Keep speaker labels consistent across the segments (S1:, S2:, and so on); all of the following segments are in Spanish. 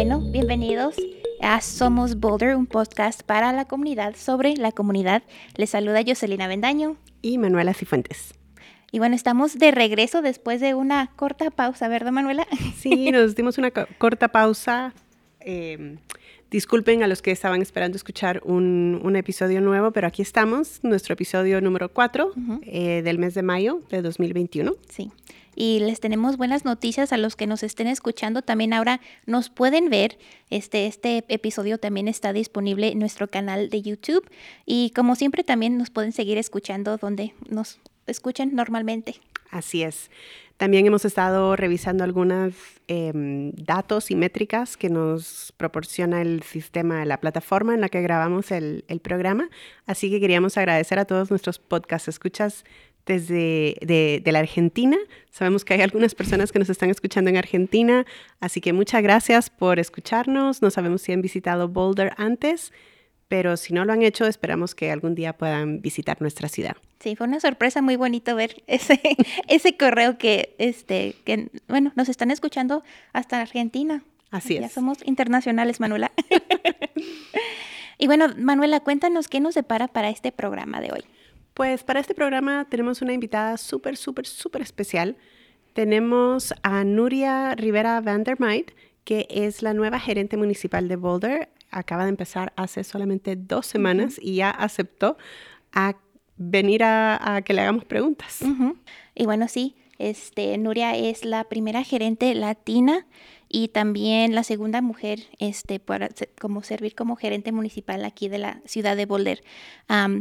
S1: Bueno, bienvenidos a Somos Boulder, un podcast para la comunidad sobre la comunidad. Les saluda Jocelina Bendaño
S2: y Manuela Cifuentes.
S1: Y bueno, estamos de regreso después de una corta pausa, ¿verdad, Manuela?
S2: Sí, nos dimos una corta pausa. Em, disculpen a los que estaban esperando escuchar un, episodio nuevo, pero aquí estamos, nuestro episodio número 4 eh, del mes de mayo de 2021.
S1: Sí y les tenemos buenas noticias a los que nos estén escuchando. También ahora nos pueden ver. Este, este episodio también está disponible en nuestro canal de YouTube y como siempre también nos pueden seguir escuchando donde nos escuchan normalmente.
S2: Así es. También hemos estado revisando algunos em, datos y métricas que nos proporciona el sistema, la plataforma en la que grabamos el, el programa. Así que queríamos agradecer a todos nuestros podcast escuchas desde de, la Argentina. Sabemos que hay algunas personas que nos están escuchando en Argentina, así que muchas gracias por escucharnos. No sabemos si han visitado Boulder antes, pero si no lo han hecho, esperamos que algún día puedan visitar nuestra ciudad.
S1: Sí, fue una sorpresa muy bonito ver ese, ese correo que, este, que, bueno, nos están escuchando hasta Argentina.
S2: Así es.
S1: Ya somos internacionales, Manuela. y bueno, Manuela, cuéntanos qué nos separa para este programa de hoy.
S2: Pues para este programa tenemos una invitada súper, súper, súper especial. Tenemos a Nuria Rivera Vandermeid, que es la nueva gerente municipal de Boulder. Acaba de empezar hace solamente dos semanas y ya aceptó a venir a, que le hagamos preguntas.
S1: Y bueno, sí, este, Nuria es la primera gerente latina y también la segunda mujer este, para como servir como gerente municipal aquí de la ciudad de Boulder.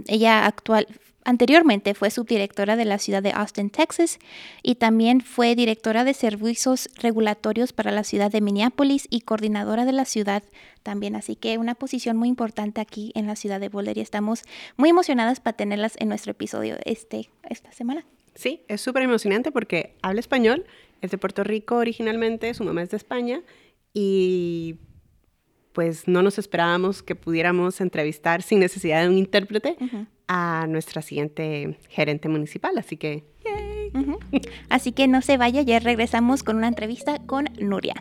S1: ella actual, Anteriormente fue subdirectora de la ciudad de Austin, Texas, y también fue directora de servicios regulatorios para la ciudad de Minneapolis y coordinadora de la ciudad también. Así que una posición muy importante aquí en la ciudad de Boulder y estamos muy emocionadas para tenerlas en nuestro episodio este, esta semana.
S2: Sí, es súper emocionante porque habla español, es de Puerto Rico originalmente, su mamá es de España y pues no nos esperábamos que pudiéramos entrevistar sin necesidad de un intérprete a nuestra siguiente gerente municipal, así que...
S1: Así que no se vaya, ya regresamos con una entrevista con Nuria.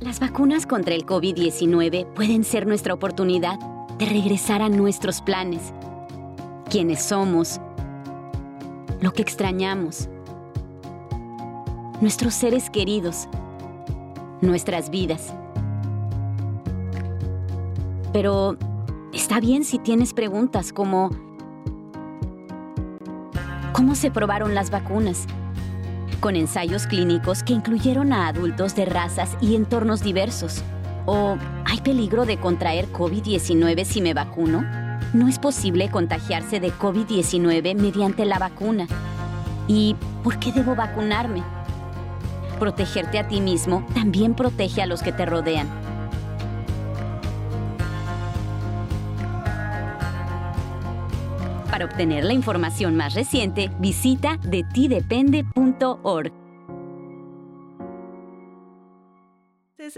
S3: Las vacunas contra el COVID-19 pueden ser nuestra oportunidad de regresar a nuestros planes, quienes somos, lo que extrañamos, nuestros seres queridos, nuestras vidas. Pero está bien si tienes preguntas como ¿cómo se probaron las vacunas? Con ensayos clínicos que incluyeron a adultos de razas y entornos diversos. ¿O hay peligro de contraer COVID-19 si me vacuno? No es posible contagiarse de COVID-19 mediante la vacuna. ¿Y por qué debo vacunarme? Protegerte a ti mismo también protege a los que te rodean. Para obtener la información más reciente, visita detidepende.org.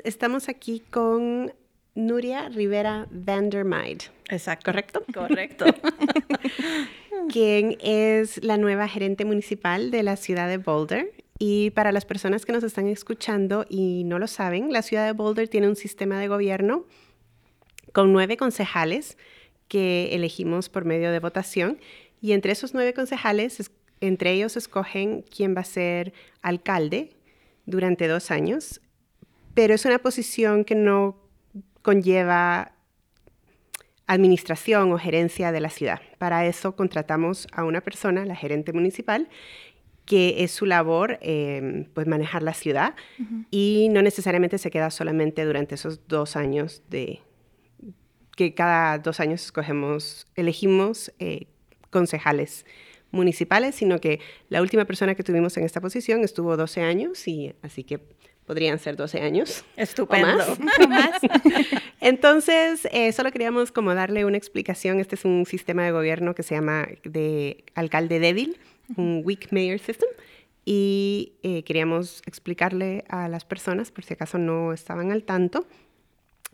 S2: Estamos aquí con Nuria Rivera Vandermeid.
S4: Exacto.
S2: ¿Correcto?
S4: Correcto.
S2: quien es la nueva gerente municipal de la ciudad de Boulder. Y para las personas que nos están escuchando y no lo saben, la ciudad de Boulder tiene un sistema de gobierno con nueve concejales que elegimos por medio de votación y entre esos nueve concejales, entre ellos escogen quién va a ser alcalde durante dos años, pero es una posición que no conlleva administración o gerencia de la ciudad. Para eso contratamos a una persona, la gerente municipal, que es su labor em, pues manejar la ciudad y no necesariamente se queda solamente durante esos dos años de, que cada dos años escogemos, elegimos eh, concejales municipales, sino que la última persona que tuvimos en esta posición estuvo 12 años y así que podrían ser 12 años.
S4: Estupendo.
S2: más. Entonces, eh, solo queríamos como darle una explicación. Este es un sistema de gobierno que se llama de alcalde débil, un weak mayor system. Y eh, queríamos explicarle a las personas, por si acaso no estaban al tanto.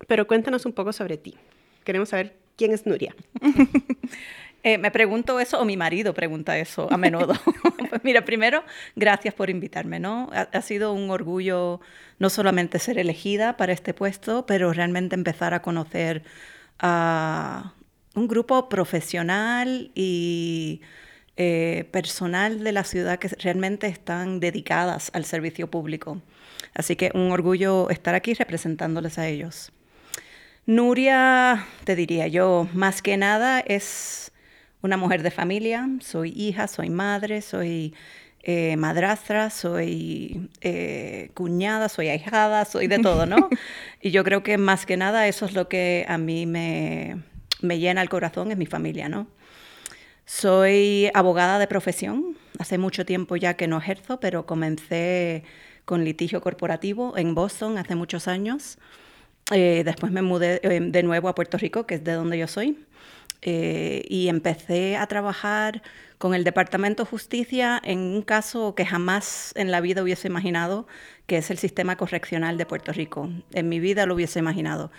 S2: Pero cuéntanos un poco sobre ti queremos saber quién es Nuria.
S4: Eh, me pregunto eso, o mi marido pregunta eso a menudo. pues mira, primero, gracias por invitarme, ¿no? Ha, sido un orgullo no solamente ser elegida para este puesto, pero realmente empezar a conocer a un grupo profesional y eh, personal de la ciudad que realmente están dedicadas al servicio público. Así que un orgullo estar aquí representándoles a ellos. Nuria, te diría yo, más que nada es una mujer de familia, soy hija, soy madre, soy eh, madrastra, soy eh, cuñada, soy ahijada, soy de todo, ¿no? y yo creo que más que nada eso es lo que a mí me, me llena el corazón, es mi familia, ¿no? Soy abogada de profesión, hace mucho tiempo ya que no ejerzo, pero comencé con litigio corporativo en Boston hace muchos años. Eh, después me mudé de nuevo a Puerto Rico, que es de donde yo soy. Eh, y empecé a trabajar con el Departamento de Justicia en un caso que jamás en la vida hubiese imaginado, que es el sistema correccional de Puerto Rico. En mi vida lo hubiese imaginado.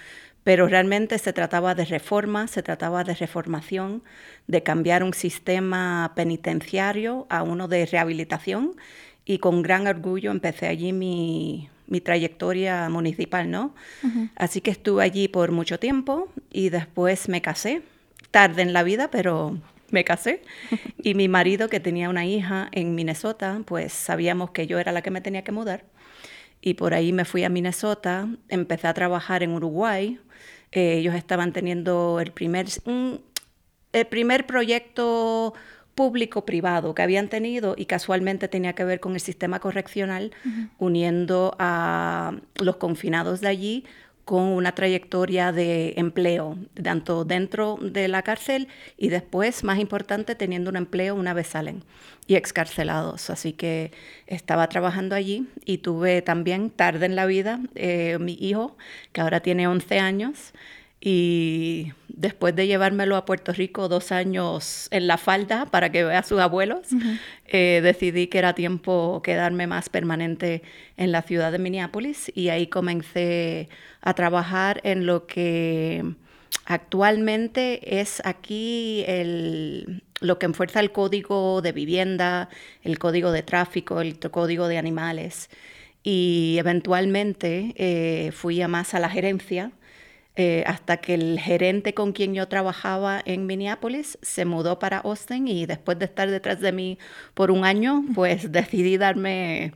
S4: Pero realmente se trataba de reforma, se trataba de reformación, de cambiar un sistema penitenciario a uno de rehabilitación y con gran orgullo empecé allí mi, mi trayectoria municipal, ¿no? Así que estuve allí por mucho tiempo y después me casé tarde en la vida, pero me casé. Y mi marido, que tenía una hija en Minnesota, pues sabíamos que yo era la que me tenía que mudar. Y por ahí me fui a Minnesota, empecé a trabajar en Uruguay. Eh, ellos estaban teniendo el primer, el primer proyecto público-privado que habían tenido y casualmente tenía que ver con el sistema correccional, uniendo a los confinados de allí con una trayectoria de empleo, tanto dentro de la cárcel y después, más importante, teniendo un empleo una vez salen y excarcelados. Así que estaba trabajando allí y tuve también tarde en la vida eh, mi hijo, que ahora tiene 11 años, y después de llevármelo a Puerto Rico dos años en la falda para que vea a sus abuelos, eh, decidí que era tiempo quedarme más permanente en la ciudad de Minneapolis y ahí comencé a trabajar en lo que actualmente es aquí el, lo que enfuerza el código de vivienda, el código de tráfico, el código de animales. Y eventualmente eh, fui a más a la gerencia eh, hasta que el gerente con quien yo trabajaba en Minneapolis se mudó para Austin y después de estar detrás de mí por un año, pues decidí darme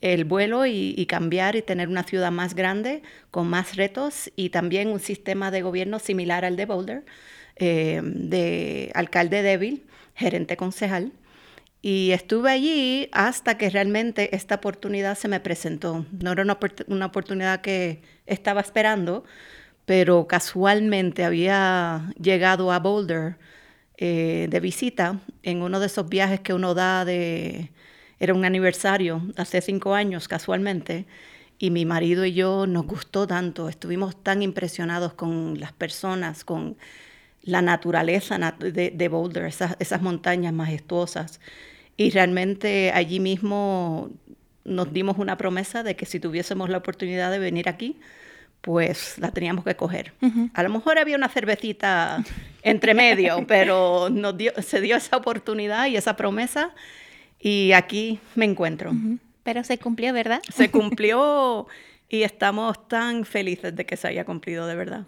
S4: el vuelo y, cambiar y tener una ciudad más grande con más retos y también un sistema de gobierno similar al de Boulder, eh, de alcalde débil, gerente concejal. Y estuve allí hasta que realmente esta oportunidad se me presentó. No era una, una oportunidad que estaba esperando, pero casualmente había llegado a Boulder eh, de visita en uno de esos viajes que uno da de, era un aniversario hace cinco años casualmente, y mi marido y yo nos gustó tanto, estuvimos tan impresionados con las personas, con la naturaleza de, Boulder, esas, esas montañas majestuosas, y realmente allí mismo nos dimos una promesa de que si tuviésemos la oportunidad de venir aquí, pues la teníamos que coger. A lo mejor había una cervecita entre medio, pero nos dio, se dio esa oportunidad y esa promesa y aquí me encuentro.
S1: Pero se cumplió, ¿verdad?
S4: Se cumplió y estamos tan felices de que se haya cumplido de verdad.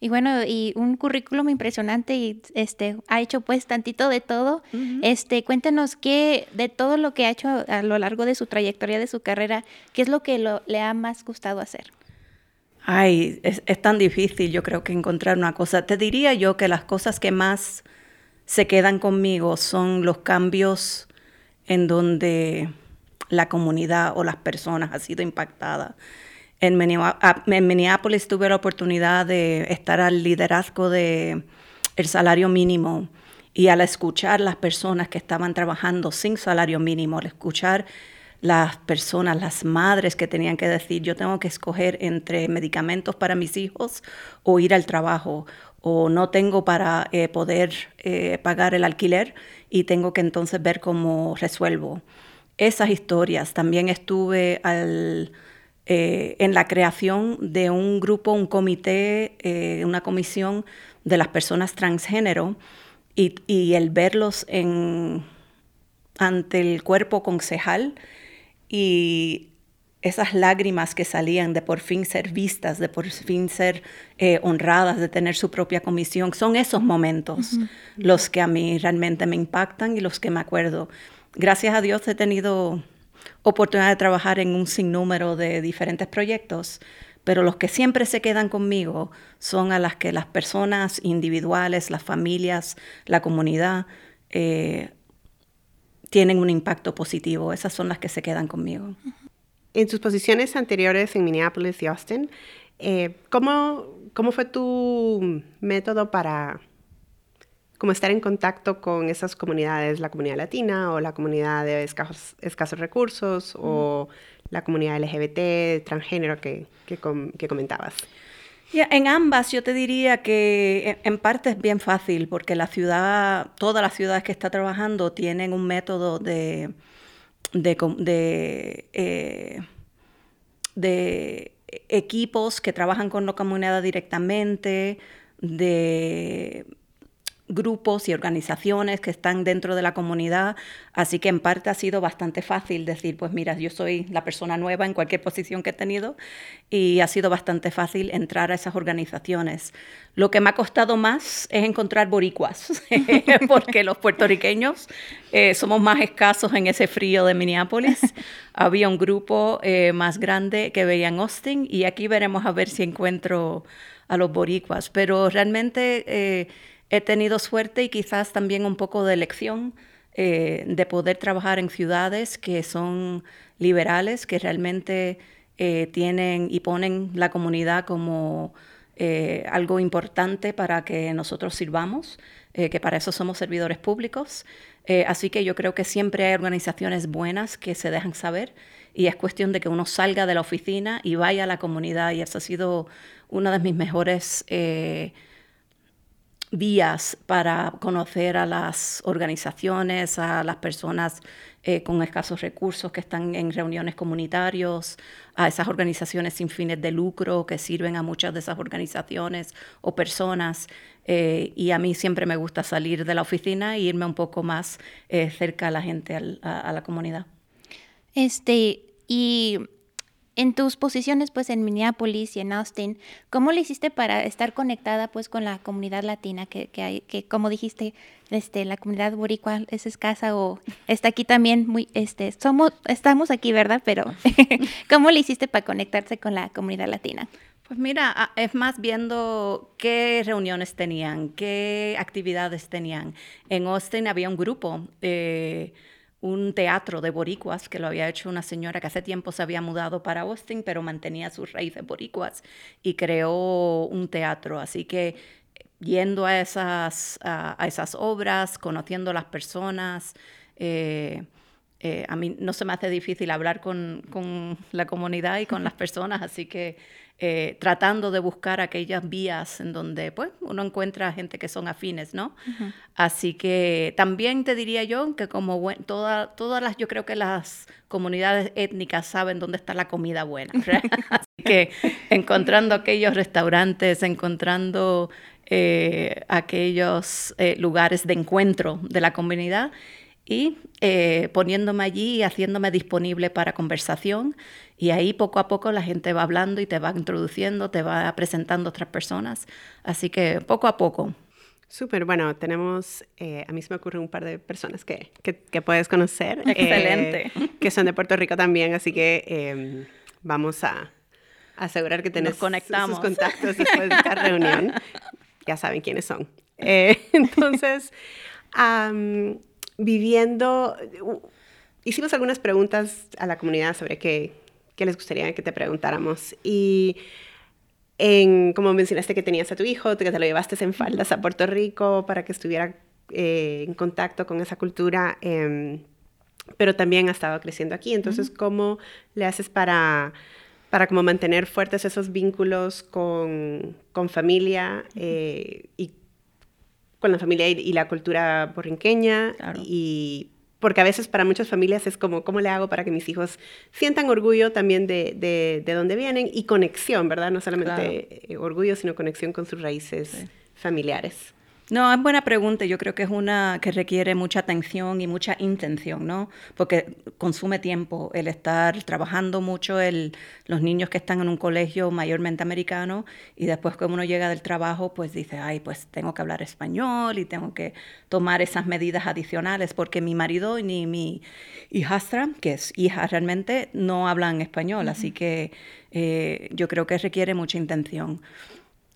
S1: Y bueno, y un currículum impresionante y este ha hecho pues tantito de todo. Este, cuéntenos qué de todo lo que ha hecho a, lo largo de su trayectoria de su carrera, qué es lo que le ha más gustado hacer.
S4: Ay, es, tan difícil yo creo que encontrar una cosa. Te diría yo que las cosas que más se quedan conmigo son los cambios en donde la comunidad o las personas ha sido impactada. En, Minneapolis tuve la oportunidad de estar al liderazgo de el salario mínimo y al escuchar las personas que estaban trabajando sin salario mínimo, al escuchar las personas, las madres que tenían que decir, yo tengo que escoger entre medicamentos para mis hijos o ir al trabajo, o no tengo para eh, poder eh, pagar el alquiler y tengo que entonces ver cómo resuelvo. Esas historias. También estuve eh, en la creación de un grupo, un comité, una comisión de las personas transgénero y, el verlos ante el cuerpo concejal y esas lágrimas que salían de por fin ser vistas, de por fin ser eh, honradas, de tener su propia comisión, son esos momentos los que a mí realmente me impactan y los que me acuerdo. Gracias a Dios he tenido oportunidad de trabajar en un sinnúmero de diferentes proyectos, pero los que siempre se quedan conmigo son a las que las personas individuales, las familias, la comunidad eh, tienen un impacto positivo. Esas son las que se quedan conmigo.
S2: En sus posiciones anteriores en Minneapolis y Austin, eh, ¿cómo, fue tu método para como estar en contacto con esas comunidades, la comunidad latina o la comunidad de escasos, escasos recursos o la comunidad LGBT, transgénero que, que, comentabas?
S4: En ambas yo te diría que en, parte es bien fácil porque la ciudad, todas las ciudades que está trabajando tienen un método de, de, eh, de, equipos que trabajan con la comunidad directamente, de grupos y organizaciones que están dentro de la comunidad, así que en parte ha sido bastante fácil decir, pues mira, yo soy la persona nueva en cualquier posición que he tenido y ha sido bastante fácil entrar a esas organizaciones. Lo que me ha costado más es encontrar boricuas, porque los puertorriqueños eh, somos más escasos en ese frío de Minneapolis. Había un grupo eh, más grande que veía en Austin y aquí veremos a ver si encuentro a los boricuas, pero realmente... Eh, he tenido suerte y quizás también un poco de elección eh, de poder trabajar en ciudades que son liberales, que realmente eh, tienen y ponen la comunidad como eh, algo importante para que nosotros sirvamos, que para eso somos servidores públicos. así que yo creo que siempre hay organizaciones buenas que se dejan saber y es cuestión de que uno salga de la oficina y vaya a la comunidad y eso ha sido una de mis mejores vías para conocer a las organizaciones, a las personas eh, con escasos recursos que están en reuniones comunitarios, a esas organizaciones sin fines de lucro que sirven a muchas de esas organizaciones o personas. Eh, y a mí siempre me gusta salir de la oficina e irme un poco más eh, cerca a la gente, a, a la comunidad.
S1: Este, y en tus posiciones pues en Minneapolis y en Austin, ¿cómo le hiciste para estar conectada pues con la comunidad latina que, que como dijiste, este, la comunidad boricua es escasa o está aquí también muy, este, somos, estamos aquí, ¿verdad? Pero ¿cómo le hiciste para conectarse con la comunidad latina?
S4: Pues mira, es más viendo qué reuniones tenían, qué actividades tenían. En Austin había un grupo. Eh, un teatro de boricuas que lo había hecho una señora que hace tiempo se había mudado para Austin, pero mantenía sus raíces boricuas y creó un teatro. Así que yendo a esas, a, esas obras, conociendo las personas, eh, eh, a mí no se me hace difícil hablar con, con la comunidad y con las personas, así que eh, tratando de buscar aquellas vías en donde pues, uno encuentra gente que son afines, ¿no? Así que también te diría yo que como toda, todas las, yo creo que las comunidades étnicas saben dónde está la comida buena. Así que encontrando aquellos restaurantes, encontrando eh, aquellos eh, lugares de encuentro de la comunidad y poniéndome allí y haciéndome disponible para conversación y ahí poco a poco la gente va hablando y te va introduciendo, te va presentando otras personas. Así que poco a poco.
S2: Súper, bueno, tenemos, eh, a mí se me ocurre un par de personas que, que, puedes conocer.
S4: Eh, Excelente.
S2: que son de Puerto Rico también, así que em, vamos a asegurar que tenés
S4: conectamos.
S2: sus contactos después de esta reunión. ya saben quiénes son. Eh, entonces, viviendo, hicimos algunas preguntas a la comunidad sobre qué, que les gustaría que te preguntáramos. Y en, como mencionaste que tenías a tu hijo, que te lo llevaste en faldas a Puerto Rico para que estuviera eh, en contacto con esa cultura, em, pero también ha estado creciendo aquí. Entonces, ¿cómo le haces para, para como mantener fuertes esos vínculos con, con familia eh, y con la familia y, la cultura borrinqueña y porque a veces para muchas familias es como, ¿cómo le hago para que mis hijos sientan orgullo también de, de, de dónde vienen y conexión, ¿verdad? No solamente orgullo, sino conexión con sus raíces familiares.
S4: No, es buena pregunta. Yo creo que es una que requiere mucha atención y mucha intención, ¿no? Porque consume tiempo el estar trabajando mucho, el, los niños que están en un colegio mayormente americano y después cuando uno llega del trabajo, pues dice, ay, pues tengo que hablar español y tengo que tomar esas medidas adicionales porque mi marido ni mi hijastra, que es hija realmente, no hablan español. Así que eh, yo creo que requiere mucha intención.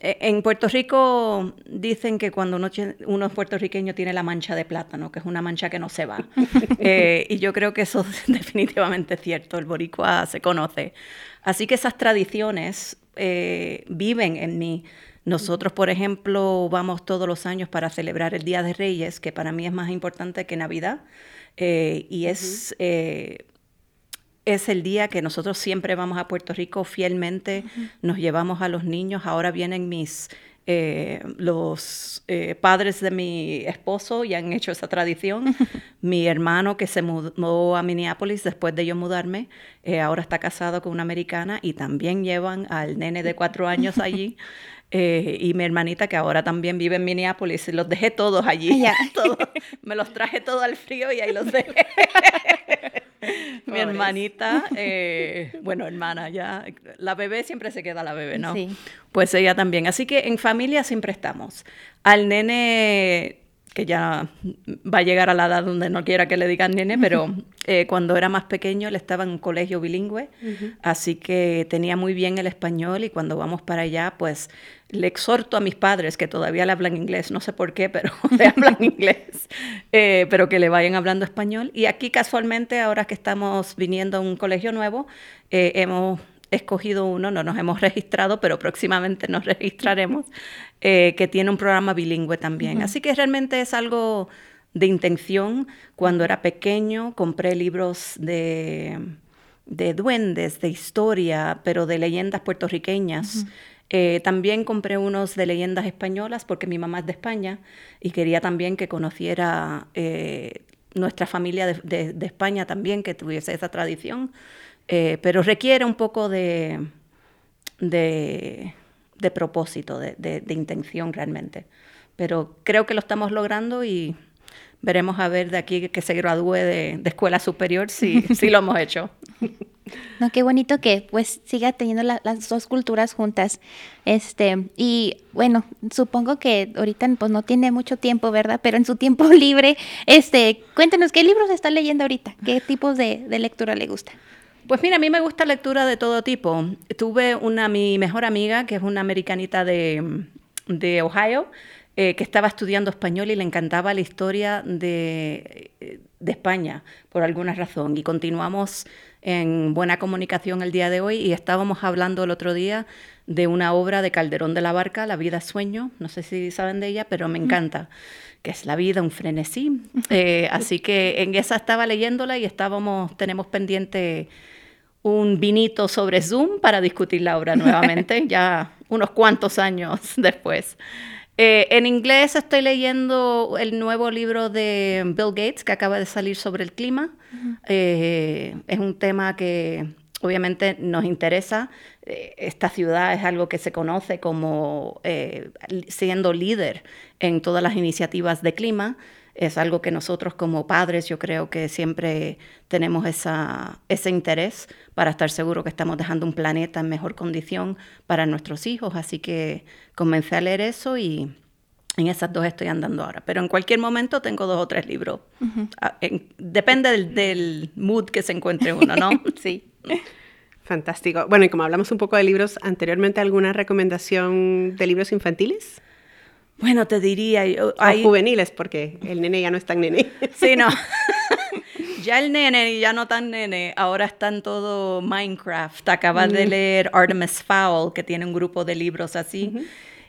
S4: Eh, en Puerto Rico dicen que cuando uno, uno, es puertorriqueño tiene la mancha de plátano, que es una mancha que no se va. Eh, y yo creo que eso es definitivamente cierto, el boricua se conoce. Así que esas tradiciones eh, viven en mí. Nosotros, por ejemplo, vamos todos los años para celebrar el Día de Reyes, que para mí es más importante que Navidad. y es es el día que nosotros siempre vamos a Puerto Rico fielmente, nos llevamos a los niños, ahora vienen mis... Eh, los eh, padres de mi esposo y han hecho esa tradición. mi hermano que se mudó a Minneapolis después de yo mudarme, eh, ahora está casado con una americana y también llevan al nene de cuatro años allí. y mi hermanita que ahora también vive en Minneapolis, los dejé todos allí. me los traje todo al frío y ahí los dejé. mi hermanita, eh, bueno, hermana, ya, la bebé siempre se queda la bebé, ¿no? Sí. Pues ella también. Así que en familia siempre estamos. Al nene que ya va a llegar a la edad donde no quiera que le digan nene, pero eh, cuando era más pequeño él estaba en un colegio bilingüe, así que tenía muy bien el español y cuando vamos para allá, pues le exhorto a mis padres que todavía le hablan inglés, no sé por qué, pero le hablan inglés, eh, pero que le vayan hablando español. Y aquí casualmente, ahora que estamos viniendo a un colegio nuevo, eh, hemos escogido uno, no nos hemos registrado, pero próximamente nos registraremos, eh, que tiene un programa bilingüe también. Así que realmente es algo de intención. Cuando era pequeño compré libros de, de duendes, de historia, pero de leyendas puertorriqueñas. Eh, también compré unos de leyendas españolas porque mi mamá es de España y quería también que conociera eh, nuestra familia de, de, España también, que tuviese esa tradición. Pero requiere un poco de, de de propósito, de, de, intención realmente. Pero creo que lo estamos logrando y veremos a ver de aquí que se gradúe de, escuela superior si, si lo hemos hecho.
S1: No, qué bonito que pues siga teniendo las dos culturas juntas. Este, y bueno, supongo que ahorita pues no tiene mucho tiempo, ¿verdad? Pero en su tiempo libre, este, cuéntenos qué libros está leyendo ahorita, qué tipos de, de lectura le gusta.
S4: Pues mira, a mí me gusta lectura de todo tipo. Tuve una, mi mejor amiga, que es una americanita de, de Ohio, eh, que estaba estudiando español y le encantaba la historia de, de, España, por alguna razón. Y continuamos en buena comunicación el día de hoy y estábamos hablando el otro día de una obra de Calderón de la Barca, La vida sueño, no sé si saben de ella, pero me encanta, que es la vida, un frenesí. Eh, así que en esa estaba leyéndola y estábamos, tenemos pendiente un vinito sobre Zoom para discutir la obra nuevamente, ya unos cuantos años después. Eh, en inglés estoy leyendo el nuevo libro de Bill Gates que acaba de salir sobre el clima. Eh, es un tema que obviamente nos interesa. Eh, esta ciudad es algo que se conoce como siendo líder en todas las iniciativas de clima es algo que nosotros como padres yo creo que siempre tenemos esa, ese interés para estar seguros que estamos dejando un planeta en mejor condición para nuestros hijos. Así que comencé a leer eso y en esas dos estoy andando ahora. Pero en cualquier momento tengo dos o tres libros. Ah, depende del, del, mood que se encuentre uno, ¿no?
S1: sí.
S2: Fantástico. Bueno, y como hablamos un poco de libros anteriormente, ¿alguna recomendación de libros infantiles?
S4: Bueno, te diría...
S2: Hay... juveniles, porque el nene ya no es tan nene.
S4: Sí, no. ya el nene ya no tan nene, ahora está en todo Minecraft. Acabas de mm. leer Artemis Fowl, que tiene un grupo de libros así.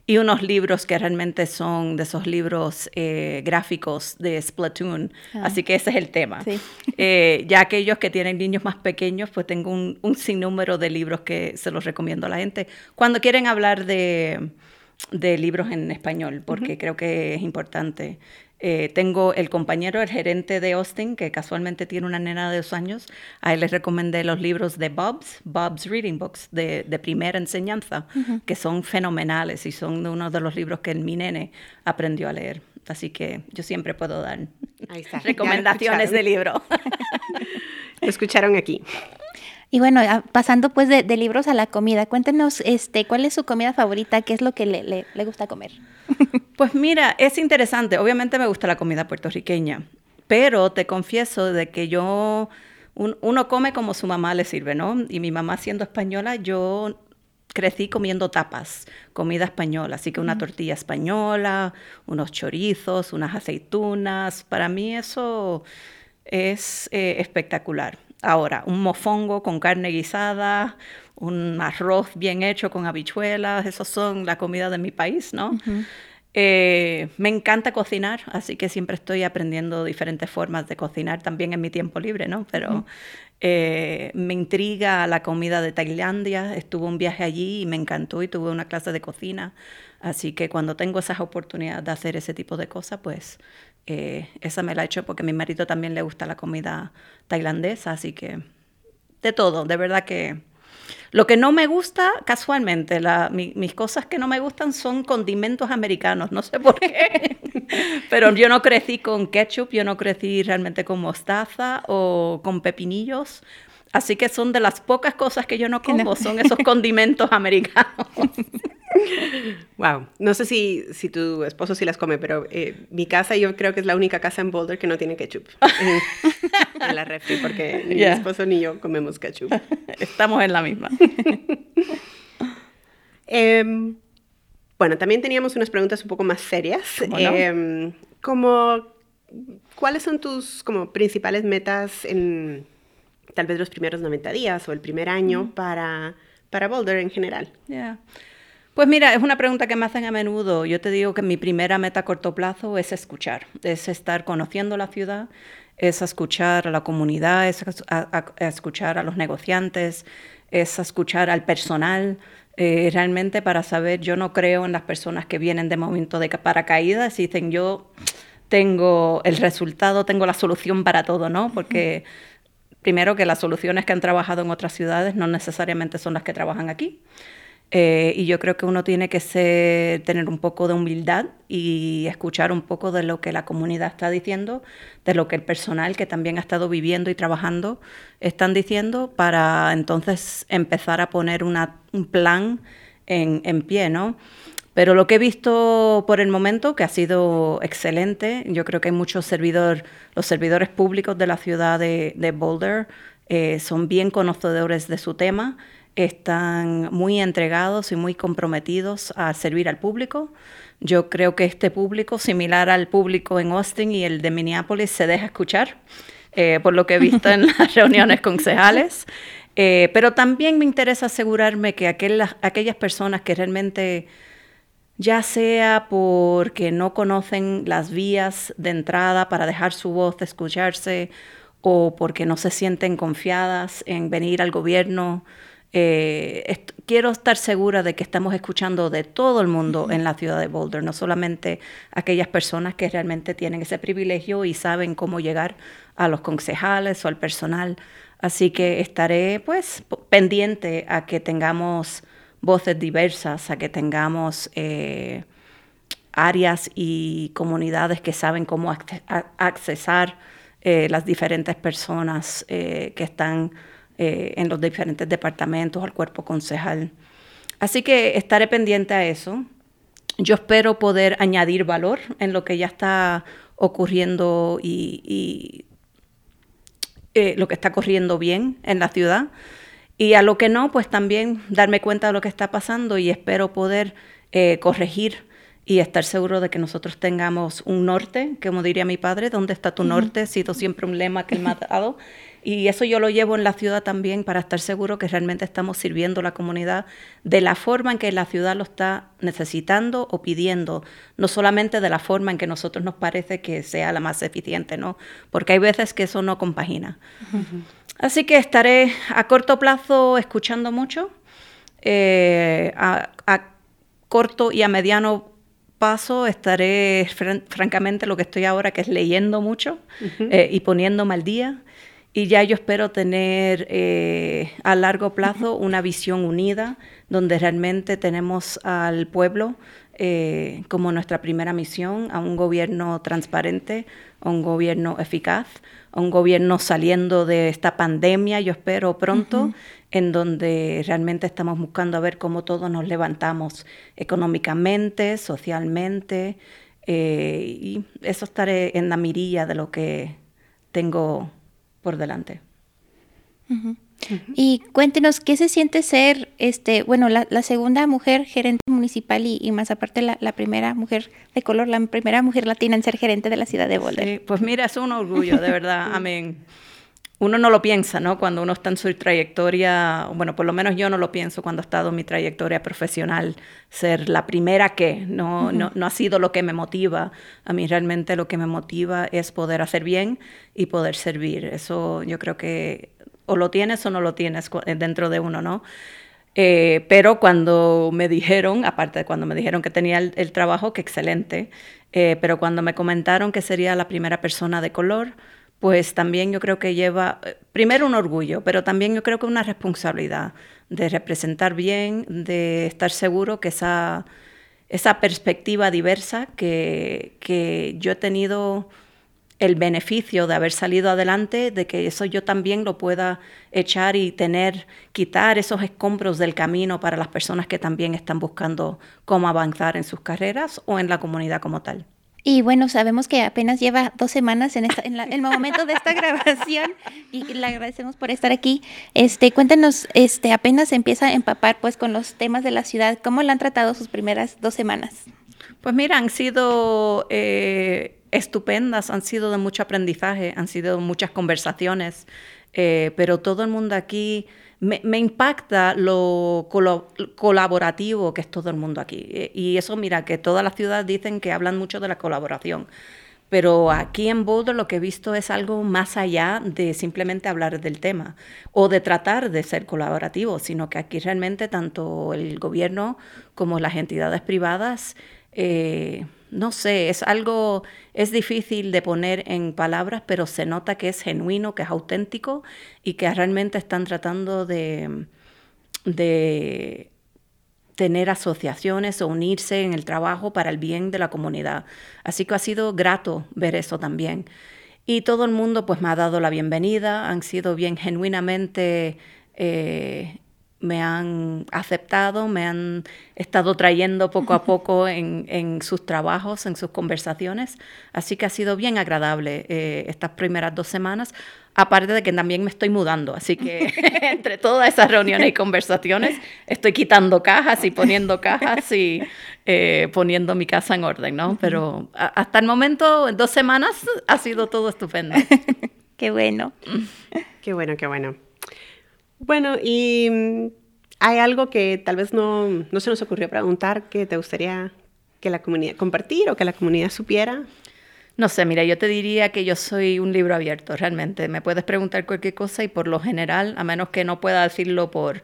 S4: Y unos libros que realmente son de esos libros eh, gráficos de Splatoon. Ah. Así que ese es el tema. Eh, ya aquellos que tienen niños más pequeños, pues tengo un, un sinnúmero de libros que se los recomiendo a la gente. Cuando quieren hablar de de libros en español, porque creo que es importante. Eh, tengo el compañero, el gerente de Austin, que casualmente tiene una nena de dos años. A él les recomendé los libros de Bob's, Bob's Reading Books, de, primera enseñanza, que son fenomenales y son uno de los libros que mi nene aprendió a leer. Así que yo siempre puedo dar recomendaciones de libro.
S2: lo escucharon aquí.
S1: Y bueno, pasando pues de, libros a la comida, cuéntenos este, cuál es su comida favorita, qué es lo que le, le gusta comer.
S4: Pues mira, es interesante. Obviamente me gusta la comida puertorriqueña, pero te confieso de que yo, uno come como su mamá le sirve, ¿no? Y mi mamá siendo española, yo crecí comiendo tapas, comida española, así que una tortilla española, unos chorizos, unas aceitunas, para mí eso es eh, espectacular. Ahora, un mofongo con carne guisada, un arroz bien hecho con habichuelas, esos son la comida de mi país, ¿no? Eh, me encanta cocinar, así que siempre estoy aprendiendo diferentes formas de cocinar también en mi tiempo libre, ¿no? Pero eh, me intriga la comida de Tailandia, estuve un viaje allí y me encantó y tuve una clase de cocina, así que cuando tengo esas oportunidades de hacer ese tipo de cosas, pues eh, esa me la he hecho porque a mi marido también le gusta la comida tailandesa, así que de todo, de verdad que lo que no me gusta, casualmente, mis cosas que no me gustan son condimentos americanos, no sé por qué. Pero yo no crecí con ketchup, yo no crecí realmente con mostaza o con pepinillos. Así que son de las pocas cosas que yo no como, son esos condimentos americanos.
S2: Wow, no sé si, si tu esposo sí las come, pero eh, mi casa yo creo que es la única casa en Boulder que no tiene ketchup en, la refri, porque ni mi esposo ni yo comemos ketchup.
S4: Estamos en la misma.
S2: Em, bueno, también teníamos unas preguntas un poco más serias. Em, como, ¿cuáles son tus como, principales metas en tal vez los primeros 90 días o el primer año para, para Boulder en general?
S4: Pues mira, es una pregunta que me hacen a menudo. Yo te digo que mi primera meta a corto plazo es escuchar, es estar conociendo la ciudad, es escuchar a la comunidad, es escuchar a los negociantes, es escuchar al personal. Eh, realmente para saber, yo no creo en las personas que vienen de momento de paracaídas y dicen yo tengo el resultado, tengo la solución para todo, ¿no? Porque primero que las soluciones que han trabajado en otras ciudades no necesariamente son las que trabajan aquí. Eh, y yo creo que uno tiene que tener un poco de humildad y escuchar un poco de lo que la comunidad está diciendo, de lo que el personal que también ha estado viviendo y trabajando están diciendo para entonces empezar a poner un plan en, en pie, ¿no? Pero lo que he visto por el momento, que ha sido excelente, yo creo que hay muchos servidores, los servidores públicos de la ciudad de, Boulder eh, son bien conocedores de su tema, están muy entregados y muy comprometidos a servir al público. Yo creo que este público, similar al público en Austin y el de Minneapolis, se deja escuchar, eh, por lo que he visto en las reuniones concejales. Eh, pero también me interesa asegurarme que aquellas personas que realmente ya sea porque no conocen las vías de entrada para dejar su voz escucharse o porque no se sienten confiadas en venir al gobierno. Eh, quiero estar segura de que estamos escuchando de todo el mundo en la ciudad de Boulder, no solamente aquellas personas que realmente tienen ese privilegio y saben cómo llegar a los concejales o al personal. Así que estaré pues pendiente a que tengamos voces diversas, a que tengamos eh, áreas y comunidades que saben cómo accesar eh, las diferentes personas eh, que están en los diferentes departamentos, al cuerpo concejal. Así que estaré pendiente a eso. Yo espero poder añadir valor en lo que ya está ocurriendo y, lo que está corriendo bien en la ciudad. Y a lo que no, pues también darme cuenta de lo que está pasando y espero poder eh, corregir y estar seguro de que nosotros tengamos un norte, como diría mi padre, ¿dónde está tu norte? Ha sido siempre un lema que él me ha dado. Y eso yo lo llevo en la ciudad también para estar seguro que realmente estamos sirviendo a la comunidad de la forma en que la ciudad lo está necesitando o pidiendo, no solamente de la forma en que nosotros nos parece que sea la más eficiente, ¿no? Porque hay veces que eso no compagina. Así que estaré a corto plazo escuchando mucho, eh, a, corto y a mediano paso estaré, francamente, lo que estoy ahora, que es leyendo mucho eh, y poniéndome al día. Y ya yo espero tener eh, a largo plazo una visión unida, donde realmente tenemos al pueblo eh, como nuestra primera misión, a un gobierno transparente, a un gobierno eficaz, a un gobierno saliendo de esta pandemia, yo espero pronto, en donde realmente estamos buscando a ver cómo todos nos levantamos económicamente, socialmente, eh, y eso estaré en la mirilla de lo que tengo por delante.
S1: Y cuéntenos, ¿qué se siente ser, este, bueno, la, segunda mujer gerente municipal y, más aparte la, primera mujer de color, la primera mujer latina en ser gerente de la ciudad de Boulder? Sí,
S4: pues mira, es un orgullo, de verdad. Amén uno no lo piensa, ¿no? Cuando uno está en su trayectoria, bueno, por lo menos yo no lo pienso cuando he estado en mi trayectoria profesional, ser la primera que, no, no, no, ha sido lo que me motiva. A mí realmente lo que me motiva es poder hacer bien y poder servir. Eso yo creo que o lo tienes o no lo tienes dentro de uno, ¿no? Eh, pero cuando me dijeron, aparte de cuando me dijeron que tenía el, trabajo, que excelente, eh, pero cuando me comentaron que sería la primera persona de color, pues también yo creo que lleva, eh, primero un orgullo, pero también yo creo que una responsabilidad de representar bien, de estar seguro que esa, esa perspectiva diversa que, que yo he tenido el beneficio de haber salido adelante, de que eso yo también lo pueda echar y tener, quitar esos escombros del camino para las personas que también están buscando cómo avanzar en sus carreras o en la comunidad como tal.
S1: Y bueno, sabemos que apenas lleva dos semanas en, el momento de esta grabación y le agradecemos por estar aquí. Este, cuéntenos, este, apenas empieza a empapar pues con los temas de la ciudad. ¿Cómo la han tratado sus primeras dos semanas?
S4: Pues mira, han sido eh, estupendas, han sido de mucho aprendizaje, han sido muchas conversaciones, eh, pero todo el mundo aquí me, impacta lo colaborativo que es todo el mundo aquí. Eh, y eso, mira, que todas las ciudades dicen que hablan mucho de la colaboración. Pero aquí en Boulder lo que he visto es algo más allá de simplemente hablar del tema o de tratar de ser colaborativo, sino que aquí realmente tanto el gobierno como las entidades privadas eh, no sé, es algo, es difícil de poner en palabras, pero se nota que es genuino, que es auténtico y que realmente están tratando de, de tener asociaciones o unirse en el trabajo para el bien de la comunidad. Así que ha sido grato ver eso también. Y todo el mundo pues me ha dado la bienvenida, han sido bien genuinamente eh, me han aceptado, me han estado trayendo poco a poco en, sus trabajos, en sus conversaciones. Así que ha sido bien agradable eh, estas primeras dos semanas, aparte de que también me estoy mudando. Así que entre todas esas reuniones y conversaciones estoy quitando cajas y poniendo cajas y eh, poniendo mi casa en orden, ¿no? Pero hasta el momento, en dos semanas, ha sido todo estupendo.
S1: qué bueno.
S2: Qué bueno, qué bueno. Bueno, y mm, hay algo que tal vez no, no se nos ocurrió preguntar que te gustaría que la comunidad compartir o que la comunidad supiera.
S4: No sé, mira, yo te diría que yo soy un libro abierto, realmente. Me puedes preguntar cualquier cosa y por lo general, a menos que no pueda decirlo por,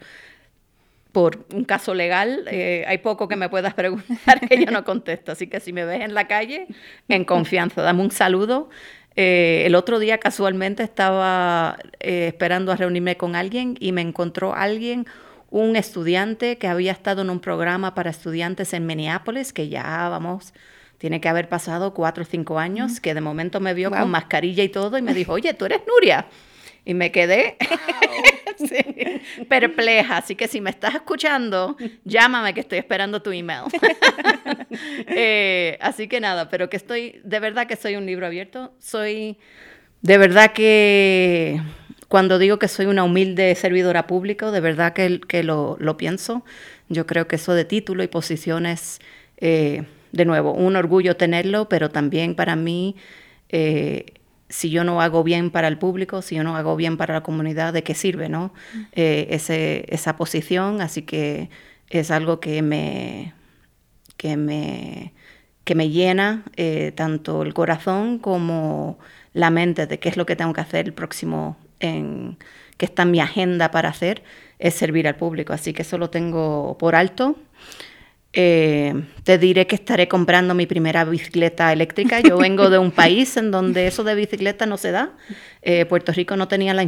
S4: por un caso legal, eh, hay poco que me puedas preguntar que yo no contesto. Así que si me ves en la calle, en confianza, dame un saludo eh, el otro día casualmente estaba eh, esperando a reunirme con alguien y me encontró alguien, un estudiante que había estado en un programa para estudiantes en Minneapolis, que ya vamos, tiene que haber pasado cuatro o cinco años, que de momento me vio con mascarilla y todo y me dijo, oye, tú eres Nuria. Y me quedé perpleja. Así que si me estás escuchando, llámame que estoy esperando tu email. Eh, así que nada, pero que estoy, de verdad que soy un libro abierto. Soy, de verdad que cuando digo que soy una humilde servidora pública, de verdad que, que lo, pienso. Yo creo que eso de título y posiciones, eh, de nuevo, un orgullo tenerlo, pero también para mí... Eh, si yo no hago bien para el público, si yo no hago bien para la comunidad, ¿de qué sirve no? Eh, ese, esa posición? Así que es algo que me, que me, que me llena eh, tanto el corazón como la mente de qué es lo que tengo que hacer el próximo, en, que está en mi agenda para hacer, es servir al público. Así que eso lo tengo por alto. Eh, te diré que estaré comprando mi primera bicicleta eléctrica. Yo vengo de un país en donde eso de bicicleta no se da. Eh, Puerto Rico no tenía la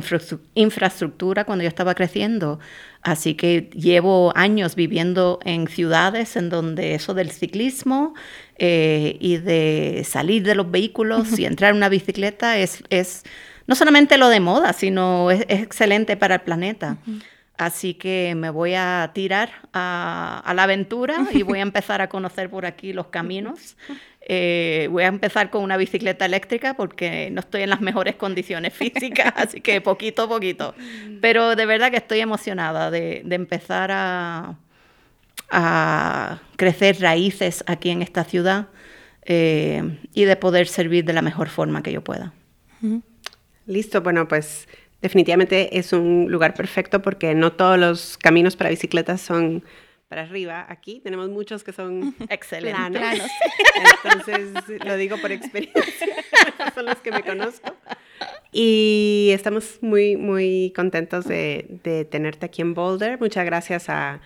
S4: infraestructura cuando yo estaba creciendo. Así que llevo años viviendo en ciudades en donde eso del ciclismo eh, y de salir de los vehículos y entrar en una bicicleta es, es no solamente lo de moda, sino es, excelente para el planeta. Así que me voy a tirar a, la aventura y voy a empezar a conocer por aquí los caminos. Eh, voy a empezar con una bicicleta eléctrica porque no estoy en las mejores condiciones físicas, así que poquito a poquito. Pero de verdad que estoy emocionada de, empezar a, crecer raíces aquí en esta ciudad eh, y de poder servir de la mejor forma que yo pueda.
S2: Listo, bueno, pues definitivamente es un lugar perfecto porque no todos los caminos para bicicletas son para arriba. Aquí tenemos muchos que son excelentes. Planos. Entonces, lo digo por experiencia, son los que me conozco. Y estamos muy, muy contentos de, tenerte aquí en Boulder. Muchas gracias a,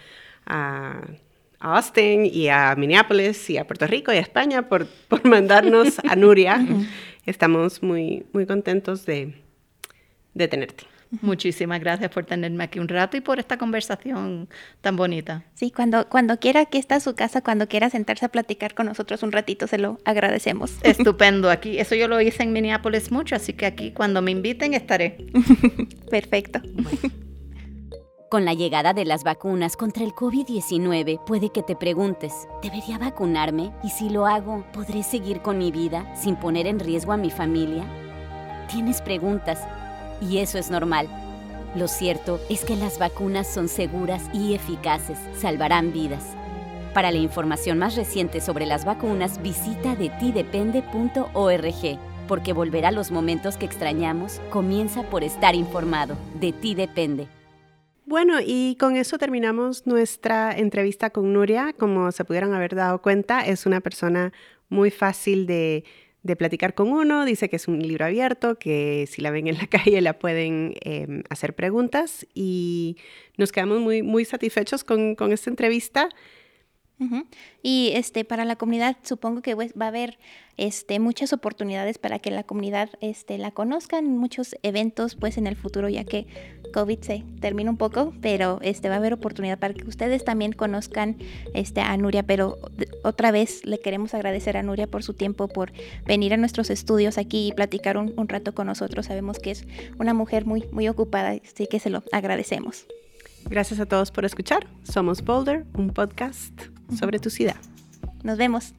S2: Austin y a Minneapolis y a Puerto Rico y a España por, por mandarnos a Nuria. Estamos muy, muy contentos de, de tenerte.
S4: Muchísimas gracias por tenerme aquí un rato y por esta conversación tan bonita.
S1: Sí, cuando, cuando quiera que está su casa, cuando quiera sentarse a platicar con nosotros un ratito, se lo agradecemos.
S4: Estupendo, aquí, eso yo lo hice en Minneapolis mucho, así que aquí cuando me inviten estaré.
S1: Perfecto.
S3: Con la llegada de las vacunas contra el COVID-19 puede que te preguntes, ¿debería vacunarme? Y si lo hago, ¿podré seguir con mi vida sin poner en riesgo a mi familia? Tienes preguntas y eso es normal. Lo cierto es que las vacunas son seguras y eficaces, salvarán vidas. Para la información más reciente sobre las vacunas, visita de tidepende.org, porque volver a los momentos que extrañamos comienza por estar informado. De ti depende.
S2: Bueno, y con eso terminamos nuestra entrevista con Nuria. Como se pudieron haber dado cuenta, es una persona muy fácil de de platicar con uno. Dice que es un libro abierto, que si la ven en la calle la pueden em, hacer preguntas y nos quedamos muy, muy satisfechos con, con esta entrevista.
S1: Y este para la comunidad supongo que pues, va a haber este muchas oportunidades para que la comunidad este la conozcan, muchos eventos pues en el futuro ya que COVID se termina un poco, pero este va a haber oportunidad para que ustedes también conozcan este a Nuria, pero otra vez le queremos agradecer a Nuria por su tiempo, por venir a nuestros estudios aquí y platicar un, un rato con nosotros. Sabemos que es una mujer muy muy ocupada, así que se lo agradecemos.
S2: Gracias a todos por escuchar. Somos Boulder, un podcast sobre tu ciudad.
S1: Nos vemos.